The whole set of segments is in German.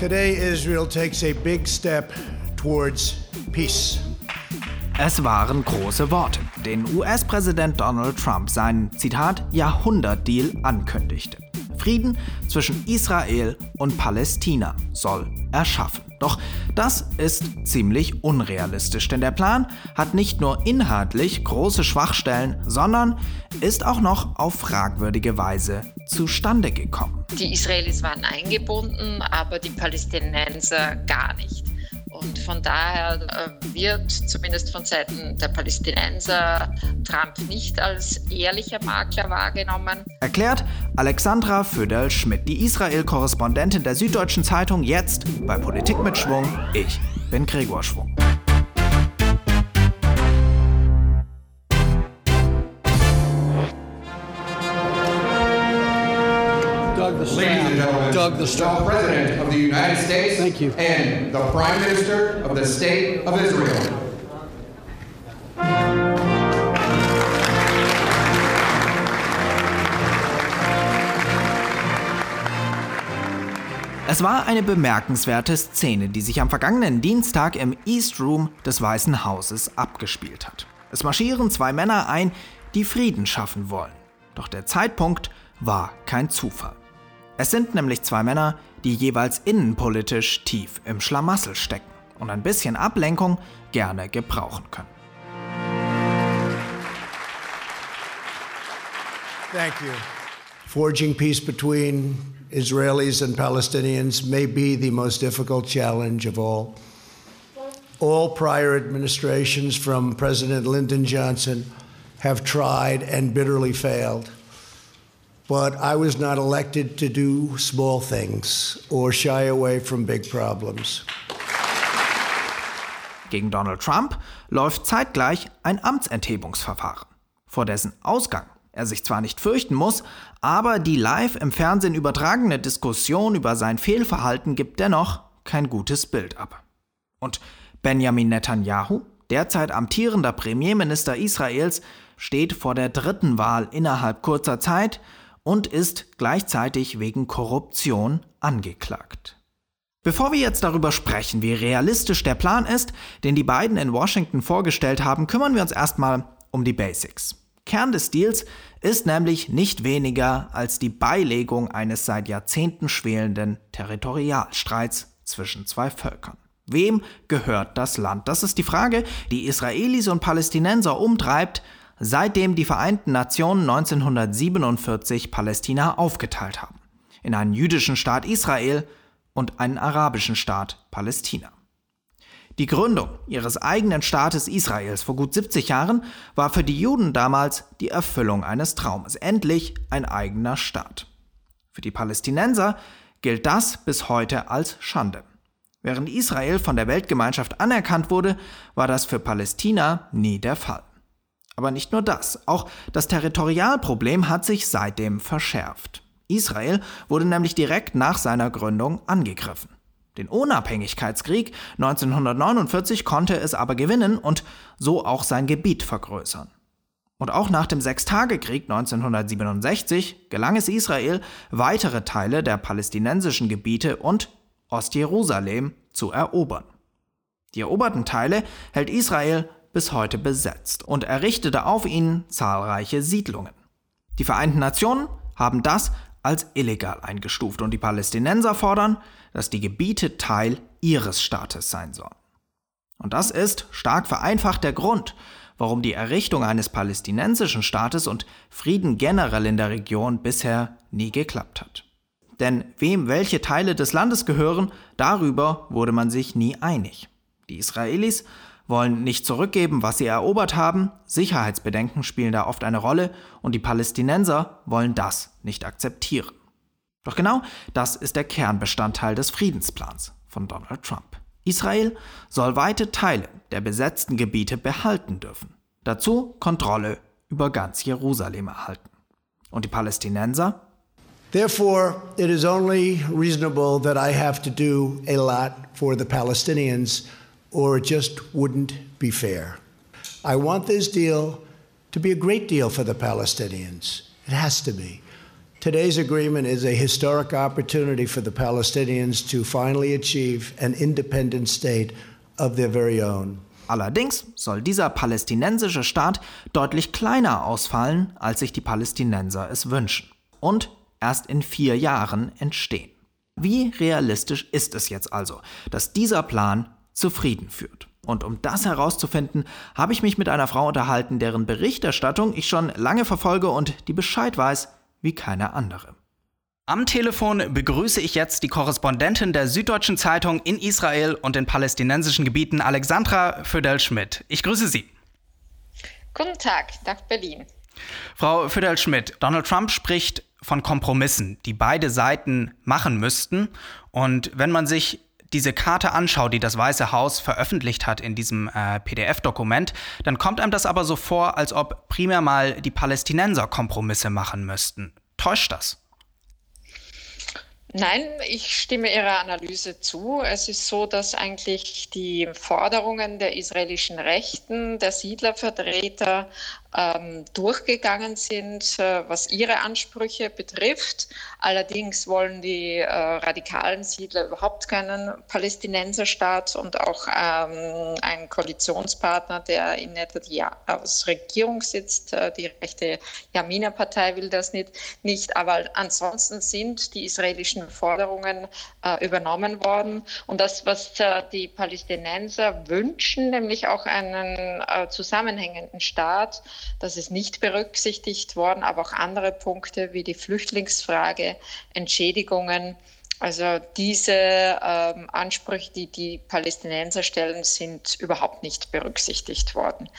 Today, Israel takes a big step towards peace. Es waren große Worte, den US-Präsident Donald Trump seinen, Zitat, Jahrhundertdeal ankündigte. Frieden zwischen Israel und Palästina soll erschaffen. Doch das ist ziemlich unrealistisch, denn der Plan hat nicht nur inhaltlich große Schwachstellen, sondern ist auch noch auf fragwürdige Weise zustande gekommen. Die Israelis waren eingebunden, aber die Palästinenser gar nicht. Und von daher äh, wird zumindest von Seiten der Palästinenser Trump nicht als ehrlicher Makler wahrgenommen. Erklärt Alexandra Föderl-Schmidt, die Israel-Korrespondentin der Süddeutschen Zeitung, jetzt bei Politik mit Schwung. Ich bin Gregor Schwung. The Ladies and gentlemen, Doug the Star. President of the United States Thank you. and the Prime Minister of the State of Israel. Es war eine bemerkenswerte Szene, die sich am vergangenen Dienstag im East Room des Weißen Hauses abgespielt hat. Es marschieren zwei Männer ein, die Frieden schaffen wollen. Doch der Zeitpunkt war kein Zufall. Es sind nämlich zwei Männer, die jeweils innenpolitisch tief im Schlamassel stecken und ein bisschen Ablenkung gerne gebrauchen können. Thank you. Forging peace between Israelis and Palestinians may be the most difficult challenge of all. All prior administrations from President Lyndon Johnson have tried and bitterly failed. But I was not elected to do small things or shy away from big problems. Gegen Donald Trump läuft zeitgleich ein Amtsenthebungsverfahren, vor dessen Ausgang er sich zwar nicht fürchten muss, aber die live im Fernsehen übertragene Diskussion über sein Fehlverhalten gibt dennoch kein gutes Bild ab. Und Benjamin Netanyahu, derzeit amtierender Premierminister Israels, steht vor der dritten Wahl innerhalb kurzer Zeit und ist gleichzeitig wegen Korruption angeklagt. Bevor wir jetzt darüber sprechen, wie realistisch der Plan ist, den die beiden in Washington vorgestellt haben, kümmern wir uns erstmal um die Basics. Kern des Deals ist nämlich nicht weniger als die Beilegung eines seit Jahrzehnten schwelenden Territorialstreits zwischen zwei Völkern. Wem gehört das Land? Das ist die Frage, die Israelis und Palästinenser umtreibt, seitdem die Vereinten Nationen 1947 Palästina aufgeteilt haben. In einen jüdischen Staat Israel und einen arabischen Staat Palästina. Die Gründung ihres eigenen Staates Israels vor gut 70 Jahren war für die Juden damals die Erfüllung eines Traumes. Endlich ein eigener Staat. Für die Palästinenser gilt das bis heute als Schande. Während Israel von der Weltgemeinschaft anerkannt wurde, war das für Palästina nie der Fall. Aber nicht nur das, auch das Territorialproblem hat sich seitdem verschärft. Israel wurde nämlich direkt nach seiner Gründung angegriffen. Den Unabhängigkeitskrieg 1949 konnte es aber gewinnen und so auch sein Gebiet vergrößern. Und auch nach dem Sechstagekrieg 1967 gelang es Israel, weitere Teile der palästinensischen Gebiete und Ostjerusalem zu erobern. Die eroberten Teile hält Israel bis heute besetzt und errichtete auf ihnen zahlreiche Siedlungen. Die Vereinten Nationen haben das als illegal eingestuft und die Palästinenser fordern, dass die Gebiete Teil ihres Staates sein sollen. Und das ist, stark vereinfacht, der Grund, warum die Errichtung eines palästinensischen Staates und Frieden generell in der Region bisher nie geklappt hat. Denn wem welche Teile des Landes gehören, darüber wurde man sich nie einig. Die Israelis wollen nicht zurückgeben, was sie erobert haben, Sicherheitsbedenken spielen da oft eine Rolle und die Palästinenser wollen das nicht akzeptieren. Doch genau das ist der Kernbestandteil des Friedensplans von Donald Trump. Israel soll weite Teile der besetzten Gebiete behalten dürfen. Dazu Kontrolle über ganz Jerusalem erhalten. Und die Palästinenser? Therefore, it is only reasonable that I have to do a lot for the Palestinians or it just wouldn't be fair. I want this deal to be a great deal for the Palestinians. It has to be. Today's agreement is a historic opportunity for the Palestinians to finally achieve an independent state of their very own. Allerdings soll dieser palästinensische Staat deutlich kleiner ausfallen, als sich die Palästinenser es wünschen. Und erst in vier Jahren entstehen. Wie realistisch ist es jetzt also, dass dieser Plan zufrieden führt? Und um das herauszufinden, habe ich mich mit einer Frau unterhalten, deren Berichterstattung ich schon lange verfolge und die Bescheid weiß wie keine andere. Am Telefon begrüße ich jetzt die Korrespondentin der Süddeutschen Zeitung in Israel und den palästinensischen Gebieten, Alexandra Födel-Schmidt. Ich grüße Sie. Guten Tag nach Berlin. Frau Födel-Schmidt, Donald Trump spricht von Kompromissen, die beide Seiten machen müssten. Und wenn man sich diese Karte anschaut, die das Weiße Haus veröffentlicht hat in diesem äh, PDF-Dokument, dann kommt einem das aber so vor, als ob primär mal die Palästinenser Kompromisse machen müssten. Täuscht das? Nein, ich stimme Ihrer Analyse zu. Es ist so, dass eigentlich die Forderungen der israelischen Rechten, der Siedlervertreter ähm, durchgegangen sind, äh, was ihre Ansprüche betrifft. Allerdings wollen die äh, radikalen Siedler überhaupt keinen Palästinenserstaat und auch ähm, ein Koalitionspartner, der in Netanyahu's Regierung sitzt, äh, die rechte Yamina-Partei will das nicht, nicht. Aber ansonsten sind die israelischen Forderungen äh, übernommen worden. Und das, was äh, die Palästinenser wünschen, nämlich auch einen äh, zusammenhängenden Staat, das ist nicht berücksichtigt worden, aber auch andere Punkte wie die Flüchtlingsfrage, Entschädigungen. Also diese ähm, Ansprüche, die die Palästinenser stellen, sind überhaupt nicht berücksichtigt worden.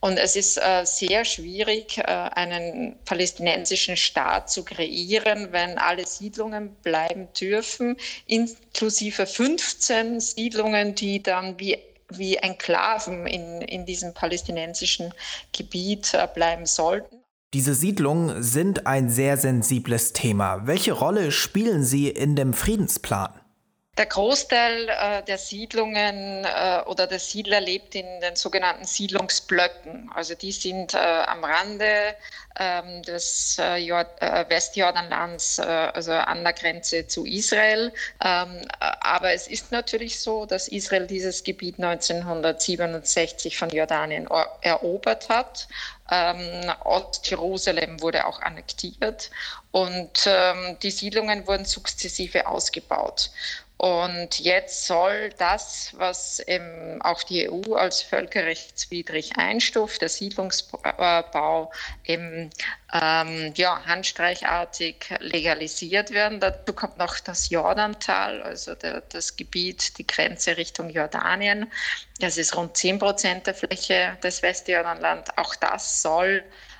Und es ist äh, sehr schwierig, äh, einen palästinensischen Staat zu kreieren, wenn alle Siedlungen bleiben dürfen, inklusive 15 Siedlungen, die dann wie wie Enklaven in, in diesem palästinensischen Gebiet äh, bleiben sollten. Diese Siedlungen sind ein sehr sensibles Thema. Welche Rolle spielen sie in dem Friedensplan? Der Großteil äh, der Siedlungen äh, oder der Siedler lebt in den sogenannten Siedlungsblöcken. Also die sind äh, am Rande ähm, des äh, äh, Westjordanlands, äh, also an der Grenze zu Israel. Ähm, aber es ist natürlich so, dass Israel dieses Gebiet 1967 von Jordanien erobert hat. Ähm, Ostjerusalem wurde auch annektiert und ähm, die Siedlungen wurden sukzessive ausgebaut. Und jetzt soll das, was eben auch die EU als völkerrechtswidrig einstuft, der Siedlungsbau, eben ähm, ja, handstreichartig legalisiert werden. Dazu kommt noch das Jordantal, also der, das Gebiet, die Grenze Richtung Jordanien. Das ist rund 10 Prozent der Fläche des Westjordanland. Auch das soll ähm,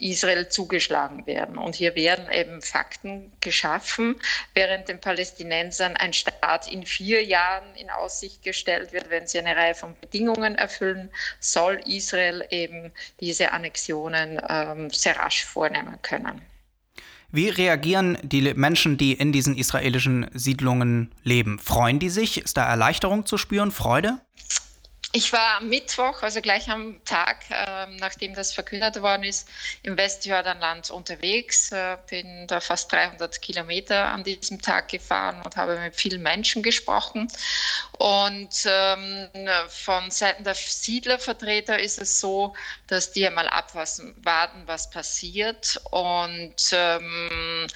Israel zugeschlagen werden. Und hier werden eben Fakten geschaffen, während den Palästinensern ein Staat in vier Jahren in Aussicht gestellt wird, wenn sie eine Reihe von Bedingungen erfüllen, soll Israel eben diese Annexionen ähm, sehr rasch vornehmen können. Wie reagieren die Menschen, die in diesen israelischen Siedlungen leben? Freuen die sich? Ist da Erleichterung zu spüren? Freude? Ich war am Mittwoch, also gleich am Tag, äh, nachdem das verkündet worden ist, im Westjordanland unterwegs. Äh, bin da fast 300 Kilometer an diesem Tag gefahren und habe mit vielen Menschen gesprochen. Und ähm, von Seiten der Siedlervertreter ist es so, dass die einmal abwarten, was passiert. Und ähm,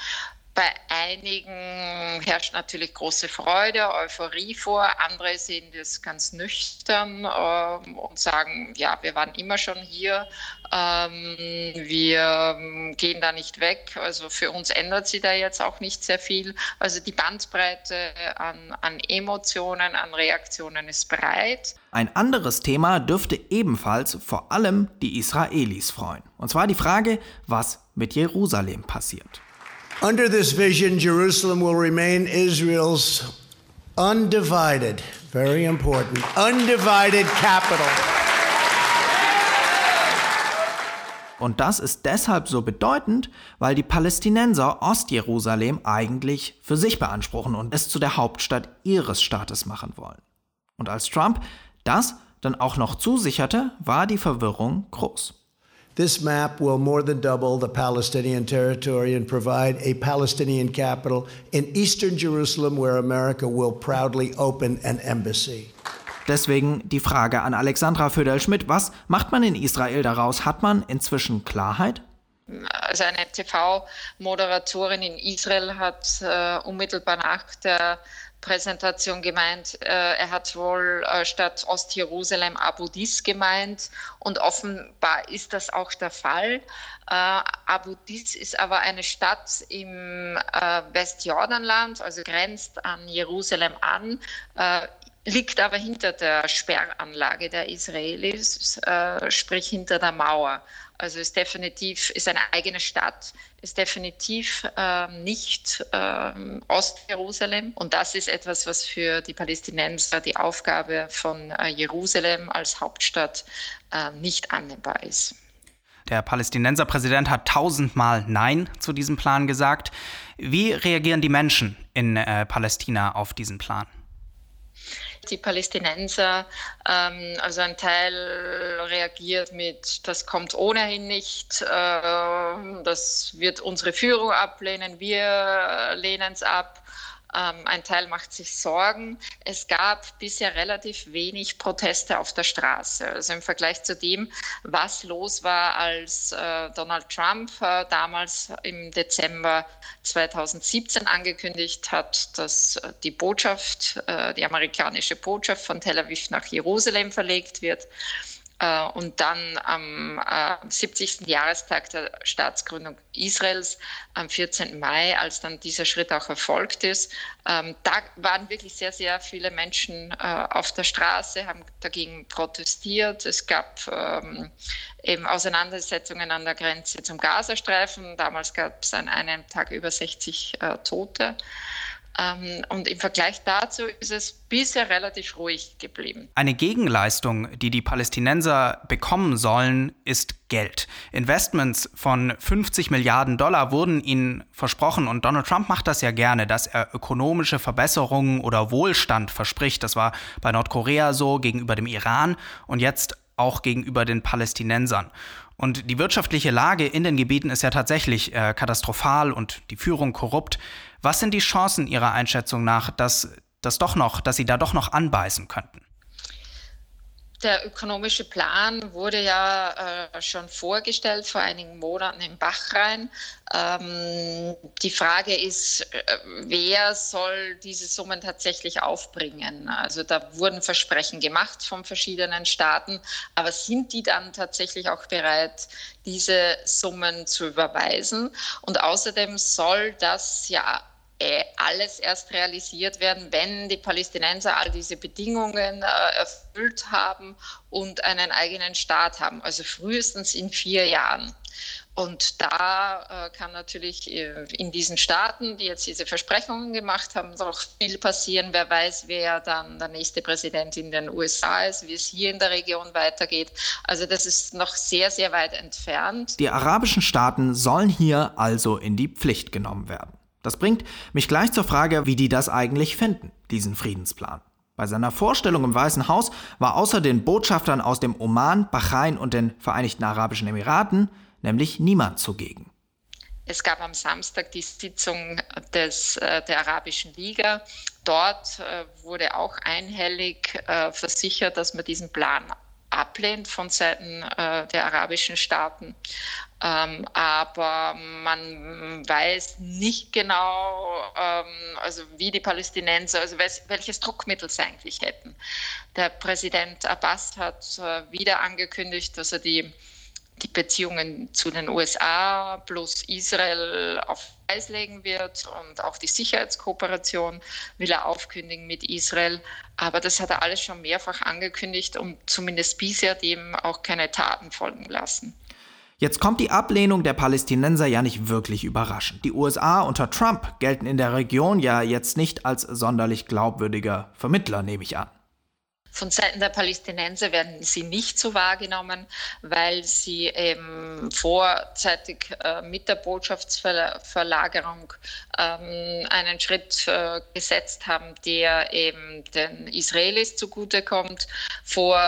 bei einigen herrscht natürlich große Freude, Euphorie vor. Andere sehen das ganz nüchtern ähm, und sagen, ja, wir waren immer schon hier. Ähm, wir ähm, gehen da nicht weg. Also für uns ändert sich da jetzt auch nicht sehr viel. Also die Bandbreite an, an Emotionen, an Reaktionen ist breit. Ein anderes Thema dürfte ebenfalls vor allem die Israelis freuen. Und zwar die Frage, was mit Jerusalem passiert. Under this vision, Jerusalem will remain Israel's undivided, very important, undivided capital. Und das ist deshalb so bedeutend, weil die Palästinenser Ostjerusalem eigentlich für sich beanspruchen und es zu der Hauptstadt ihres Staates machen wollen. Und als Trump das dann auch noch zusicherte, war die Verwirrung groß. This map will more than double the Palestinian territory and provide a Palestinian capital in eastern Jerusalem where America will proudly open an embassy. Deswegen die Frage an Alexandra Föderl-Schmidt. Was macht man in Israel daraus? Hat man inzwischen Klarheit? Also eine TV-Moderatorin in Israel hat äh, unmittelbar nach der Präsentation gemeint, äh, er hat wohl äh, statt Ostjerusalem Abu Dis gemeint und offenbar ist das auch der Fall. Äh, Abu Dis ist aber eine Stadt im äh, Westjordanland, also grenzt an Jerusalem an äh, liegt aber hinter der Sperranlage der Israelis, äh, sprich hinter der Mauer. Also ist definitiv, ist eine eigene Stadt, ist definitiv äh, nicht äh, Ostjerusalem. Und das ist etwas, was für die Palästinenser die Aufgabe von äh, Jerusalem als Hauptstadt äh, nicht annehmbar ist. Der Palästinenserpräsident hat tausendmal Nein zu diesem Plan gesagt. Wie reagieren die Menschen in äh, Palästina auf diesen Plan? Die Palästinenser, ähm, also ein Teil reagiert mit, das kommt ohnehin nicht, äh, das wird unsere Führung ablehnen, wir lehnen es ab. Ähm, ein Teil macht sich Sorgen. Es gab bisher relativ wenig Proteste auf der Straße. Also im Vergleich zu dem, was los war, als äh, Donald Trump äh, damals im Dezember 2017 angekündigt hat, dass äh, die Botschaft, äh, die amerikanische Botschaft von Tel Aviv nach Jerusalem verlegt wird. Äh, und dann am 70. Äh, Jahrestag der Staatsgründung Israels am 14. Mai, als dann dieser Schritt auch erfolgt ist, ähm, da waren wirklich sehr, sehr viele Menschen äh, auf der Straße, haben dagegen protestiert. Es gab ähm, eben Auseinandersetzungen an der Grenze zum Gazastreifen. Damals gab es an einem Tag über 60 Tote. Ähm, und im Vergleich dazu ist es bisher relativ ruhig geblieben. Eine Gegenleistung, die die Palästinenser bekommen sollen, ist Geld. Investments von 50 Milliarden Dollar wurden ihnen versprochen und Donald Trump macht das ja gerne, dass er ökonomische Verbesserungen oder Wohlstand verspricht. Das war bei Nordkorea so gegenüber dem Iran und jetzt auch gegenüber den Palästinensern. Und die wirtschaftliche Lage in den Gebieten ist ja tatsächlich äh, katastrophal und die Führung korrupt. Was sind die Chancen Ihrer Einschätzung nach, dass, dass, doch noch, dass Sie da doch noch anbeißen könnten? Der ökonomische Plan wurde ja äh, schon vorgestellt vor einigen Monaten im Bachrhein. Ähm, die Frage ist, äh, wer soll diese Summen tatsächlich aufbringen? Also da wurden Versprechen gemacht von verschiedenen Staaten, aber sind die dann tatsächlich auch bereit, diese Summen zu überweisen? Und außerdem soll das ja äh, alles erst realisiert werden, wenn die Palästinenser all diese Bedingungen äh, erfüllt haben und einen eigenen Staat haben, also frühestens in vier Jahren. Und da äh, kann natürlich in diesen Staaten, die jetzt diese Versprechungen gemacht haben, noch viel passieren. Wer weiß, wer dann der nächste Präsident in den USA ist, wie es hier in der Region weitergeht. Also das ist noch sehr, sehr weit entfernt. Die arabischen Staaten sollen hier also in die Pflicht genommen werden. Das bringt mich gleich zur Frage, wie die das eigentlich finden, diesen Friedensplan. Bei seiner Vorstellung im Weißen Haus war außer den Botschaftern aus dem Oman, Bahrain und den Vereinigten Arabischen Emiraten nämlich niemand zugegen. Es gab am Samstag die Sitzung des, äh, der Arabischen Liga. Dort äh, wurde auch einhellig äh, versichert, dass man diesen Plan ablehnt von Seiten der arabischen Staaten. Ähm, aber man weiß nicht genau, ähm, also wie die Palästinenser, also welches Druckmittel sie eigentlich hätten. Der Präsident Abbas hat äh, wieder angekündigt, dass er die die Beziehungen zu den USA plus Israel auf Eis legen wird und auch die Sicherheitskooperation will er aufkündigen mit Israel. Aber das hat er alles schon mehrfach angekündigt und zumindest bisher dem auch keine Taten folgen lassen. Jetzt kommt die Ablehnung der Palästinenser ja nicht wirklich überraschend. Die USA unter Trump gelten in der Region ja jetzt nicht als sonderlich glaubwürdiger Vermittler, nehme ich an. Von Seiten der Palästinenser werden sie nicht so wahrgenommen, weil sie eben vorzeitig äh, mit der Botschaftsverlagerung ähm, einen Schritt äh, gesetzt haben, der eben den Israelis zugutekommt. Vor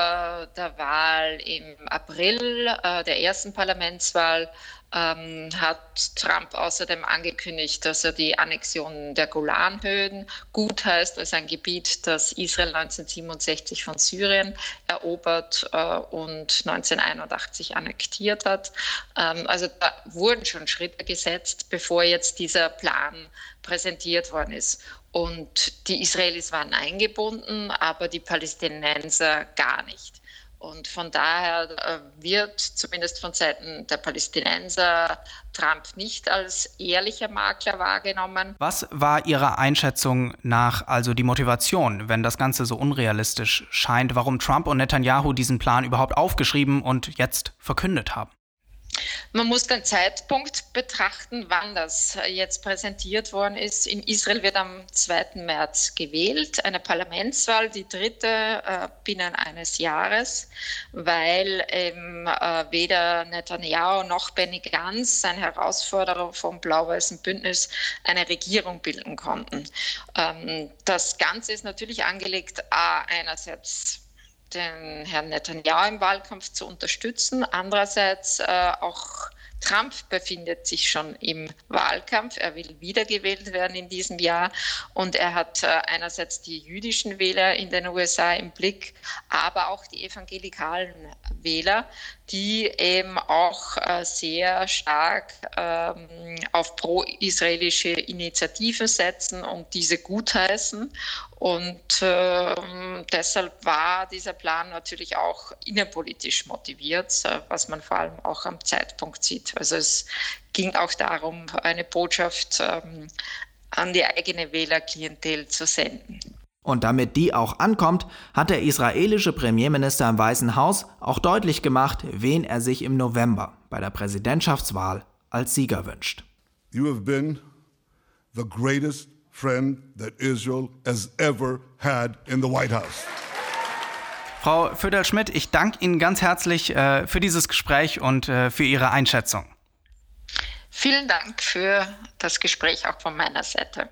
der Wahl im April, äh, der ersten Parlamentswahl, ähm, hat Trump außerdem angekündigt, dass er die Annexion der Golanhöhen gut heißt als ein Gebiet, das Israel 1967 von Syrien erobert äh, und 1981 annektiert hat. Ähm, also da wurden schon Schritte gesetzt, bevor jetzt dieser Plan präsentiert worden ist. Und die Israelis waren eingebunden, aber die Palästinenser gar nicht. Und von daher äh, wird zumindest von Seiten der Palästinenser Trump nicht als ehrlicher Makler wahrgenommen. Was war Ihrer Einschätzung nach also die Motivation, wenn das Ganze so unrealistisch scheint, warum Trump und Netanyahu diesen Plan überhaupt aufgeschrieben und jetzt verkündet haben? Man muss den Zeitpunkt betrachten, wann das jetzt präsentiert worden ist. In Israel wird am 2. März gewählt, eine Parlamentswahl, die dritte äh, binnen eines Jahres, weil eben äh, weder Netanyahu noch Benny Gantz, sein Herausforderer vom blau-weißen Bündnis, eine Regierung bilden konnten. Ähm, das Ganze ist natürlich angelegt, a, einerseits den Herrn Netanyahu im Wahlkampf zu unterstützen. Andererseits äh, auch Trump befindet sich schon im Wahlkampf. Er will wiedergewählt werden in diesem Jahr. Und er hat äh, einerseits die jüdischen Wähler in den USA im Blick, aber auch die evangelikalen Wähler, die eben auch äh, sehr stark ähm, auf pro-israelische Initiativen setzen und diese gutheißen. Und äh, deshalb war dieser Plan natürlich auch innenpolitisch motiviert, äh, was man vor allem auch am Zeitpunkt sieht. Also es ging auch darum, eine Botschaft ähm, an die eigene Wählerklientel zu senden. Und damit die auch ankommt, hat der israelische Premierminister im Weißen Haus auch deutlich gemacht, wen er sich im November bei der Präsidentschaftswahl als Sieger wünscht. You have been the greatest friend that Israel has ever had in the White House. Frau Föderl-Schmidt, ich danke Ihnen ganz herzlich äh, für dieses Gespräch und äh, für Ihre Einschätzung. Vielen Dank für das Gespräch auch von meiner Seite.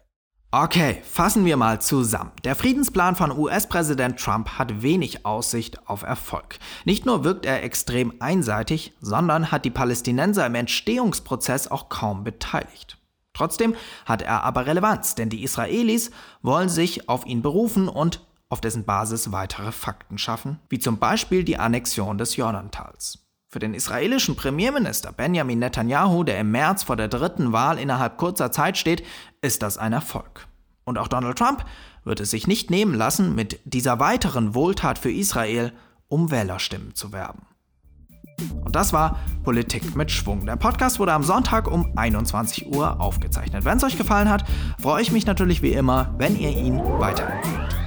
Okay, fassen wir mal zusammen. Der Friedensplan von US-Präsident Trump hat wenig Aussicht auf Erfolg. Nicht nur wirkt er extrem einseitig, sondern hat die Palästinenser im Entstehungsprozess auch kaum beteiligt. Trotzdem hat er aber Relevanz, denn die Israelis wollen sich auf ihn berufen und auf dessen Basis weitere Fakten schaffen, wie zum Beispiel die Annexion des Jordantals. Für den israelischen Premierminister Benjamin Netanyahu, der im März vor der dritten Wahl innerhalb kurzer Zeit steht, ist das ein Erfolg. Und auch Donald Trump wird es sich nicht nehmen lassen, mit dieser weiteren Wohltat für Israel um Wählerstimmen zu werben. Und das war Politik mit Schwung. Der Podcast wurde am Sonntag um 21 Uhr aufgezeichnet. Wenn es euch gefallen hat, freue ich mich natürlich wie immer, wenn ihr ihn weiterempfehlt.